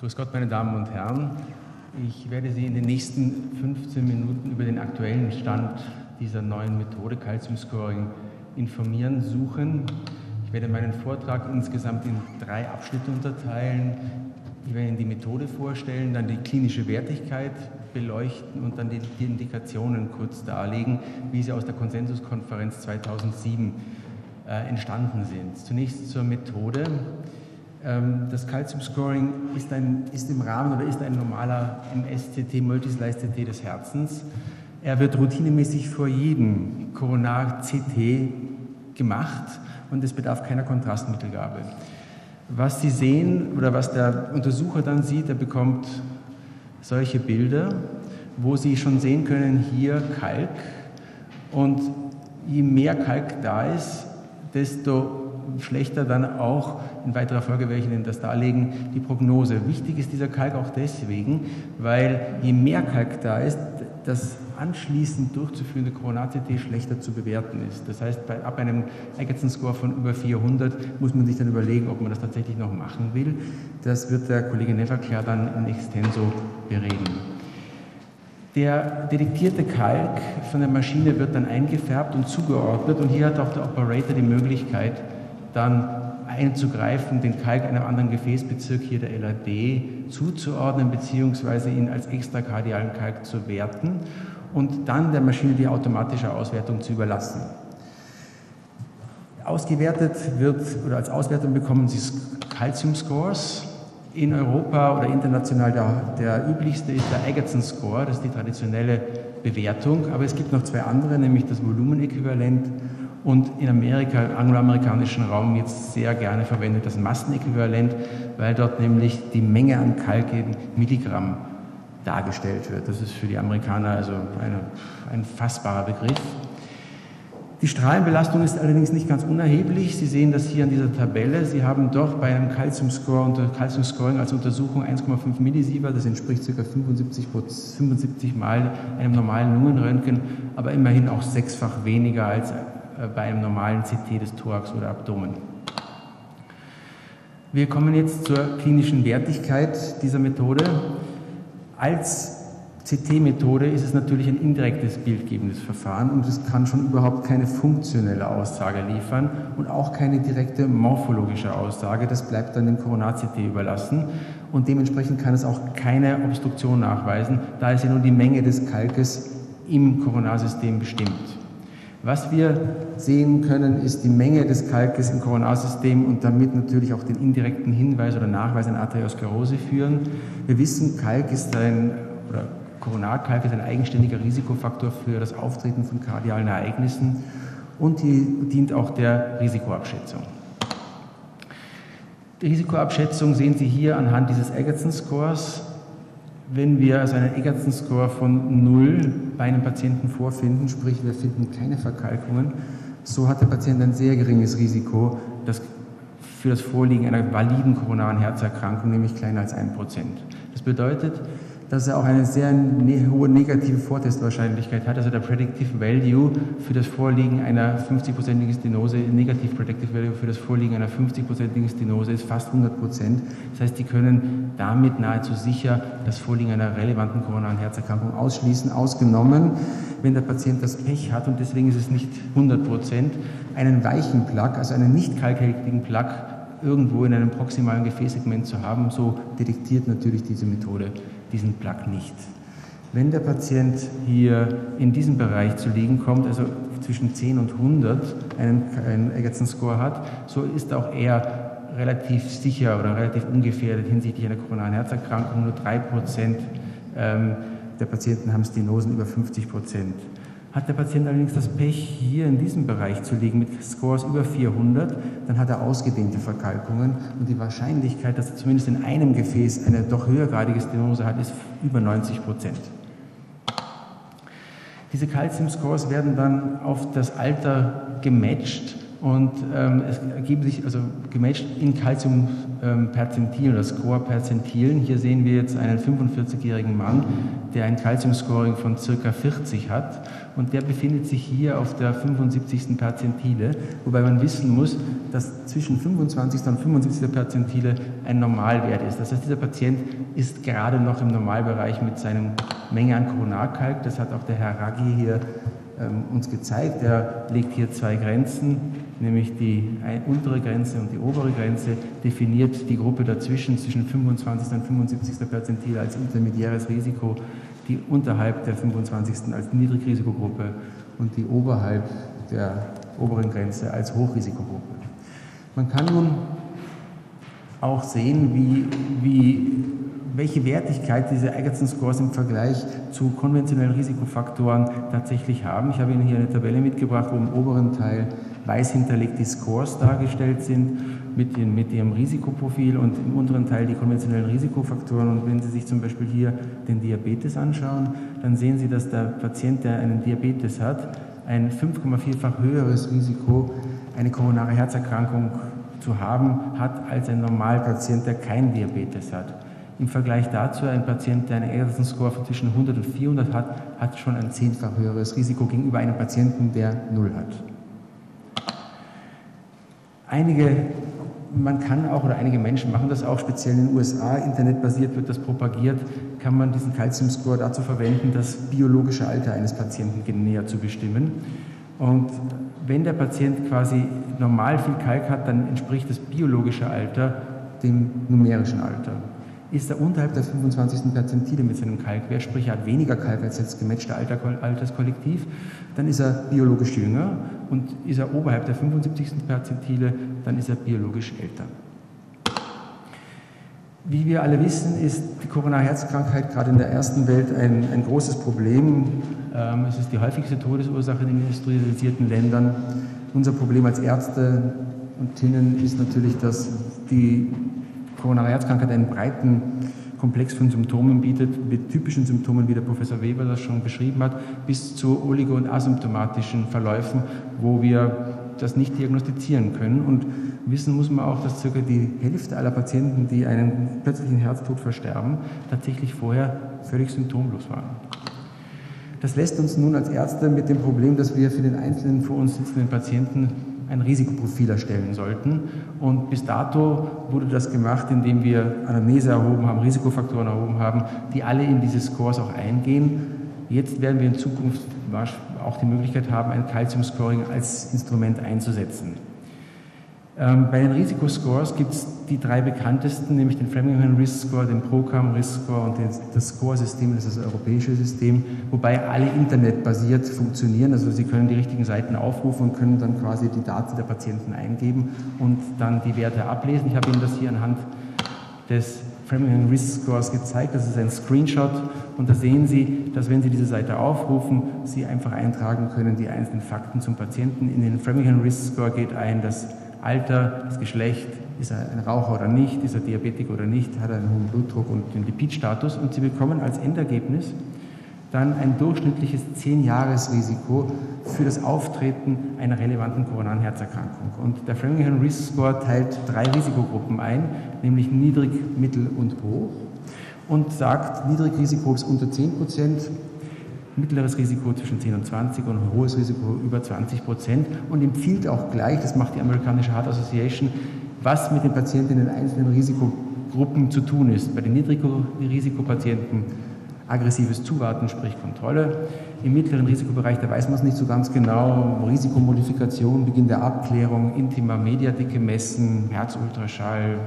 Grüß Gott, meine Damen und Herren. Ich werde Sie in den nächsten 15 Minuten über den aktuellen Stand dieser neuen Methode Calcium Scoring informieren, suchen. Ich werde meinen Vortrag insgesamt in drei Abschnitte unterteilen. Ich werde Ihnen die Methode vorstellen, dann die klinische Wertigkeit beleuchten und dann die, die Indikationen kurz darlegen, wie sie aus der Konsensuskonferenz 2007 äh, entstanden sind. Zunächst zur Methode. Ähm, das Calcium Scoring ist, ein, ist im Rahmen oder ist ein normaler MS-CT, Multislice-CT des Herzens. Er wird routinemäßig vor jedem Coronar-CT gemacht und es bedarf keiner Kontrastmittelgabe. Was Sie sehen oder was der Untersucher dann sieht, er bekommt solche Bilder, wo Sie schon sehen können, hier Kalk und je mehr Kalk da ist, desto schlechter dann auch, in weiterer Folge werde ich Ihnen das darlegen, die Prognose. Wichtig ist dieser Kalk auch deswegen, weil je mehr Kalk da ist, das anschließend durchzuführende Coronar-CT schlechter zu bewerten ist. Das heißt, bei, ab einem Egerton-Score von über 400 muss man sich dann überlegen, ob man das tatsächlich noch machen will. Das wird der Kollege Neverklar dann in Extenso bereden. Der detektierte Kalk von der Maschine wird dann eingefärbt und zugeordnet und hier hat auch der Operator die Möglichkeit, dann einzugreifen, den Kalk einem anderen Gefäßbezirk, hier der LAD, zuzuordnen bzw. ihn als extrakardialen Kalk zu werten und dann der Maschine die automatische Auswertung zu überlassen. Ausgewertet wird oder als Auswertung bekommen Sie Calcium Scores. In Europa oder international der, der üblichste ist der Egerton Score, das ist die traditionelle Bewertung, aber es gibt noch zwei andere, nämlich das Volumenäquivalent und in Amerika, im angloamerikanischen Raum jetzt sehr gerne verwendet das Massenäquivalent, weil dort nämlich die Menge an Kalk in Milligramm dargestellt wird. Das ist für die Amerikaner also eine, ein fassbarer Begriff. Die Strahlenbelastung ist allerdings nicht ganz unerheblich. Sie sehen das hier an dieser Tabelle. Sie haben doch bei einem Calcium-Score unter Calcium Scoring als Untersuchung 1,5 Millisievert, das entspricht ca. 75, 75 Mal einem normalen Lungenröntgen, aber immerhin auch sechsfach weniger als bei einem normalen CT des Thorax oder Abdomen. Wir kommen jetzt zur klinischen Wertigkeit dieser Methode. Als CT-Methode ist es natürlich ein indirektes bildgebendes Verfahren und es kann schon überhaupt keine funktionelle Aussage liefern und auch keine direkte morphologische Aussage. Das bleibt dann dem Coronar-CT überlassen und dementsprechend kann es auch keine Obstruktion nachweisen, da es ja nur die Menge des Kalkes im Koronarsystem bestimmt. Was wir sehen können, ist die Menge des Kalkes im Koronarsystem und damit natürlich auch den indirekten Hinweis oder Nachweis an Arteriosklerose führen. Wir wissen, Kalk ist ein, oder Koronarkalk ist ein eigenständiger Risikofaktor für das Auftreten von kardialen Ereignissen und die dient auch der Risikoabschätzung. Die Risikoabschätzung sehen Sie hier anhand dieses Egerton-Scores. Wenn wir also einen Egerton-Score von 0 bei einem Patienten vorfinden, sprich wir finden keine Verkalkungen, so hat der Patient ein sehr geringes Risiko das für das Vorliegen einer validen koronaren Herzerkrankung, nämlich kleiner als 1%. Das bedeutet, dass er auch eine sehr ne hohe negative Vortestwahrscheinlichkeit hat. Also der Predictive Value für das Vorliegen einer 50-prozentigen Stenose, Negative Predictive Value für das Vorliegen einer 50-prozentigen Stenose ist fast 100 Prozent. Das heißt, die können damit nahezu sicher das Vorliegen einer relevanten koronaren Herzerkrankung ausschließen, ausgenommen, wenn der Patient das Pech hat und deswegen ist es nicht 100 Prozent, einen weichen Plak, also einen nicht kalkhaltigen Plak irgendwo in einem proximalen Gefäßsegment zu haben, so detektiert natürlich diese Methode diesen Plak nicht. Wenn der Patient hier in diesem Bereich zu liegen kommt, also zwischen 10 und 100 einen, einen Egerton-Score hat, so ist auch er relativ sicher oder relativ ungefährdet hinsichtlich einer koronaren Herzerkrankung. Nur 3 Prozent ähm, der Patienten haben Stenosen über 50 Prozent. Hat der Patient allerdings das Pech, hier in diesem Bereich zu liegen mit Scores über 400, dann hat er ausgedehnte Verkalkungen und die Wahrscheinlichkeit, dass er zumindest in einem Gefäß eine doch höhergradige Stenose hat, ist über 90 Prozent. Diese Calcium-Scores werden dann auf das Alter gematcht und ähm, es ergeben sich also gematcht in Calcium ähm, Perzentilen oder Score-Perzentilen. Hier sehen wir jetzt einen 45-jährigen Mann, der ein Calcium-Scoring von ca. 40 hat und der befindet sich hier auf der 75. Perzentile, wobei man wissen muss, dass zwischen 25. und 75. Perzentile ein Normalwert ist. Das heißt, dieser Patient ist gerade noch im Normalbereich mit seiner Menge an Koronarkalk. Das hat auch der Herr Raggi hier ähm, uns gezeigt. Er legt hier zwei Grenzen, nämlich die untere Grenze und die obere Grenze, definiert die Gruppe dazwischen, zwischen 25. und 75. Perzentil als intermediäres Risiko, die unterhalb der 25. als Niedrigrisikogruppe und die oberhalb der oberen Grenze als Hochrisikogruppe. Man kann nun auch sehen, wie, wie welche Wertigkeit diese Egerton-Scores im Vergleich zu konventionellen Risikofaktoren tatsächlich haben. Ich habe Ihnen hier eine Tabelle mitgebracht, wo im oberen Teil weiß hinterlegt die Scores dargestellt sind mit, den, mit ihrem Risikoprofil und im unteren Teil die konventionellen Risikofaktoren. Und wenn Sie sich zum Beispiel hier den Diabetes anschauen, dann sehen Sie, dass der Patient, der einen Diabetes hat, ein 5,4-fach höheres Risiko, eine koronare Herzerkrankung zu haben, hat als ein Normalpatient, der kein Diabetes hat. Im Vergleich dazu, ein Patient, der einen Anderson-Score von zwischen 100 und 400 hat, hat schon ein zehnfach höheres Risiko gegenüber einem Patienten, der null hat. Einige, man kann auch, oder einige Menschen machen das auch, speziell in den USA, internetbasiert wird das propagiert, kann man diesen Calcium-Score dazu verwenden, das biologische Alter eines Patienten näher zu bestimmen. Und wenn der Patient quasi normal viel Kalk hat, dann entspricht das biologische Alter dem numerischen Alter ist er unterhalb der 25. Perzentile mit seinem Kalkwert, sprich er hat weniger Kalk als das gematchte Alterskollektiv, dann ist er biologisch jünger und ist er oberhalb der 75. Perzentile, dann ist er biologisch älter. Wie wir alle wissen, ist die Corona-Herzkrankheit gerade in der ersten Welt ein, ein großes Problem. Ähm, es ist die häufigste Todesursache in den industrialisierten Ländern. Unser Problem als Ärzte und Tinnen ist natürlich, dass die koronare Herzkrankheit einen breiten Komplex von Symptomen bietet, mit typischen Symptomen, wie der Professor Weber das schon beschrieben hat, bis zu oligo- und asymptomatischen Verläufen, wo wir das nicht diagnostizieren können. Und wissen muss man auch, dass circa die Hälfte aller Patienten, die einen plötzlichen Herztod versterben, tatsächlich vorher völlig symptomlos waren. Das lässt uns nun als Ärzte mit dem Problem, dass wir für den einzelnen vor uns sitzenden Patienten ein Risikoprofil erstellen sollten. Und bis dato wurde das gemacht, indem wir Anamnese erhoben haben, Risikofaktoren erhoben haben, die alle in diese Scores auch eingehen. Jetzt werden wir in Zukunft auch die Möglichkeit haben, ein Calcium-Scoring als Instrument einzusetzen. Ähm, bei den Risikoscores gibt es die drei bekanntesten, nämlich den Framingham Risk Score, den Procam Risk Score und das Score-System, das ist das europäische System, wobei alle internetbasiert funktionieren. Also Sie können die richtigen Seiten aufrufen und können dann quasi die Daten der Patienten eingeben und dann die Werte ablesen. Ich habe Ihnen das hier anhand des Framingham Risk Scores gezeigt. Das ist ein Screenshot und da sehen Sie, dass wenn Sie diese Seite aufrufen, Sie einfach eintragen können die einzelnen Fakten zum Patienten. In den Framingham Risk Score geht ein, dass Alter, das Geschlecht, ist er ein Raucher oder nicht, ist er Diabetiker oder nicht, hat er einen hohen Blutdruck und den Lipidstatus und Sie bekommen als Endergebnis dann ein durchschnittliches 10-Jahres-Risiko für das Auftreten einer relevanten koronaren Herzerkrankung. Und der Framingham Risk Score teilt drei Risikogruppen ein, nämlich niedrig, mittel und hoch und sagt, Niedrigrisiko ist unter 10 Prozent, mittleres Risiko zwischen 10 und 20 und ein hohes Risiko über 20 Prozent und empfiehlt auch gleich, das macht die amerikanische Heart Association, was mit den Patienten in den einzelnen Risikogruppen zu tun ist. Bei den Niedrigrisikopatienten aggressives Zuwarten, sprich Kontrolle. Im mittleren Risikobereich, da weiß man es nicht so ganz genau, Risikomodifikation, Beginn der Abklärung, Intima Mediadicke messen, Herzultraschall.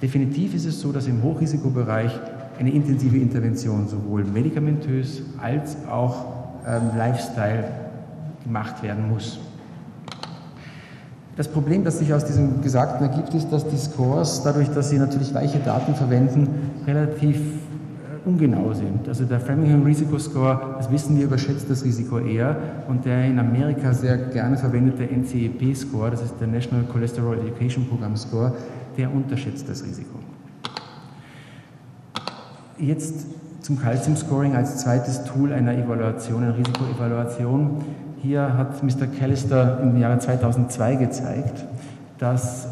Definitiv ist es so, dass im Hochrisikobereich eine intensive Intervention sowohl medikamentös als auch ähm, Lifestyle gemacht werden muss. Das Problem, das sich aus diesem Gesagten ergibt, ist, dass die Scores, dadurch, dass sie natürlich weiche Daten verwenden, relativ äh, ungenau sind. Also der Framingham Risikoscore, das wissen wir, überschätzt das Risiko eher und der in Amerika sehr gerne verwendete NCEP-Score, das ist der National Cholesterol Education Program Score, der unterschätzt das Risiko. Jetzt zum Calcium-Scoring als zweites Tool einer Evaluation, einer Risikoevaluation. Hier hat Mr. Callister im Jahre 2002 gezeigt, dass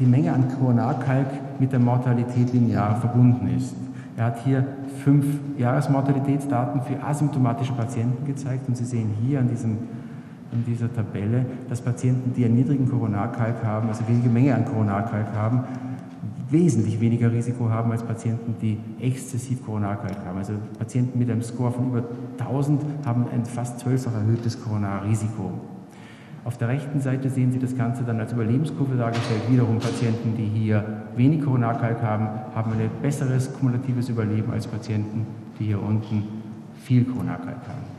die Menge an Koronarkalk mit der Mortalität linear verbunden ist. Er hat hier fünf Jahresmortalitätsdaten für asymptomatische Patienten gezeigt und Sie sehen hier an, diesem, an dieser Tabelle, dass Patienten, die einen niedrigen Koronarkalk haben, also wenige Menge an Koronarkalk haben, wesentlich weniger Risiko haben als Patienten, die exzessiv Koronarkalk haben. Also Patienten mit einem Score von über 1000 haben ein fast zwölffach erhöhtes Koronarrisiko. Auf der rechten Seite sehen Sie das Ganze dann als Überlebenskurve dargestellt. Wiederum Patienten, die hier wenig Koronarkalk haben, haben ein besseres kumulatives Überleben als Patienten, die hier unten viel Koronarkalk haben.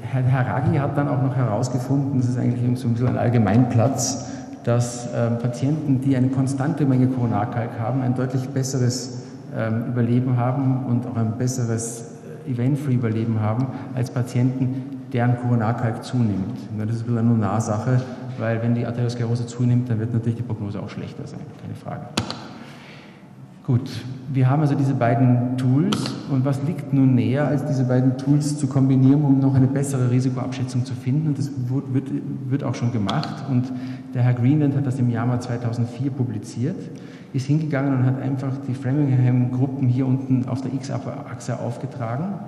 Herr Haragi hat dann auch noch herausgefunden, das ist eigentlich so ein bisschen ein Allgemeinplatz, dass ähm, Patienten, die eine konstante Menge Koronarkalk haben, ein deutlich besseres ähm, Überleben haben und auch ein besseres äh, Event-Free-Überleben haben als Patienten, deren Koronarkalk zunimmt. Das ist bisschen eine Nunarsache, weil wenn die Arteriosklerose zunimmt, dann wird natürlich die Prognose auch schlechter sein, keine Frage. Gut, wir haben also diese beiden Tools. Und was liegt nun näher, als diese beiden Tools zu kombinieren, um noch eine bessere Risikoabschätzung zu finden? Und das wird, wird auch schon gemacht. Und der Herr Greenland hat das im Januar 2004 publiziert, ist hingegangen und hat einfach die Framingham-Gruppen hier unten auf der X-Achse aufgetragen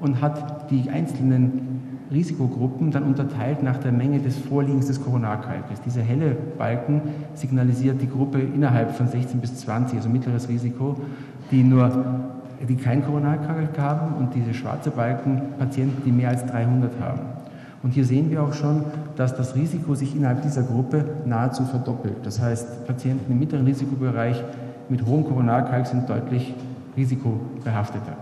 und hat die einzelnen Risikogruppen dann unterteilt nach der Menge des Vorliegens des Koronarkalkes. Dieser helle Balken signalisiert die Gruppe innerhalb von 16 bis 20, also mittleres Risiko, die nur die kein Koronarkalk haben und diese schwarze Balken Patienten, die mehr als 300 haben. Und hier sehen wir auch schon, dass das Risiko sich innerhalb dieser Gruppe nahezu verdoppelt. Das heißt, Patienten im mittleren Risikobereich mit hohem Koronarkalk sind deutlich risikobehafteter.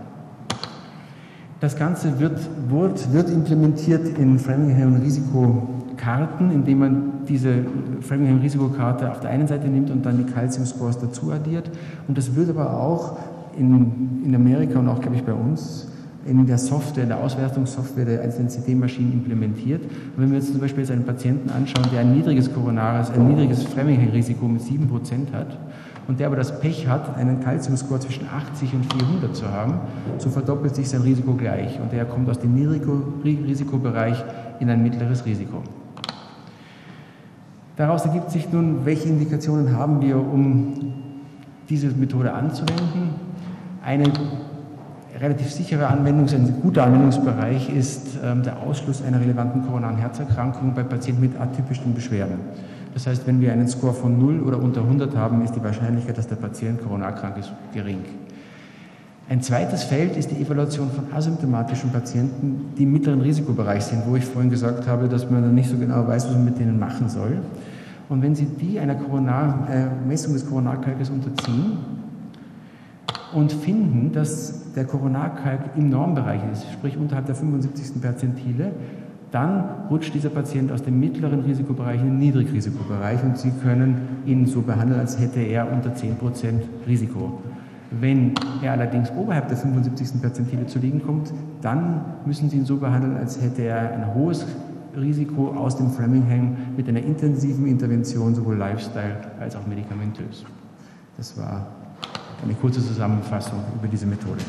Das Ganze wird, wird, wird implementiert in Framingham Risikokarten, indem man diese Framingham Risikokarte auf der einen Seite nimmt und dann die Calcium Scores dazu addiert. Und das wird aber auch in, in Amerika und auch, glaube ich, bei uns in der Software, in der Auswertungssoftware der einzelnen CD-Maschinen implementiert. Und wenn wir jetzt zum Beispiel jetzt einen Patienten anschauen, der ein niedriges Koronares, ein niedriges Framingham-Risiko mit 7% hat und der aber das Pech hat, einen Calcium-Score zwischen 80 und 400 zu haben, so verdoppelt sich sein Risiko gleich und er kommt aus dem Risikobereich in ein mittleres Risiko. Daraus ergibt sich nun, welche Indikationen haben wir, um diese Methode anzuwenden. Eine relativ sichere Anwendungs-, ein guter Anwendungsbereich ist ähm, der Ausschluss einer relevanten koronaren Herzerkrankung bei Patienten mit atypischen Beschwerden. Das heißt, wenn wir einen Score von 0 oder unter 100 haben, ist die Wahrscheinlichkeit, dass der Patient koronarkrank ist, gering. Ein zweites Feld ist die Evaluation von asymptomatischen Patienten, die im mittleren Risikobereich sind, wo ich vorhin gesagt habe, dass man dann nicht so genau weiß, was man mit denen machen soll. Und wenn Sie die einer Koronar, äh, Messung des Koronarkalkes unterziehen und finden, dass der Koronarkalk im Normbereich ist, sprich unterhalb der 75. Perzentile, dann rutscht dieser Patient aus dem mittleren Risikobereich in den Niedrigrisikobereich und Sie können ihn so behandeln, als hätte er unter 10% Risiko. Wenn er allerdings oberhalb der 75. Perzentile zu liegen kommt, dann müssen Sie ihn so behandeln, als hätte er ein hohes Risiko aus dem Framingham mit einer intensiven Intervention, sowohl Lifestyle als auch medikamentös. Das war eine kurze Zusammenfassung über diese Methode.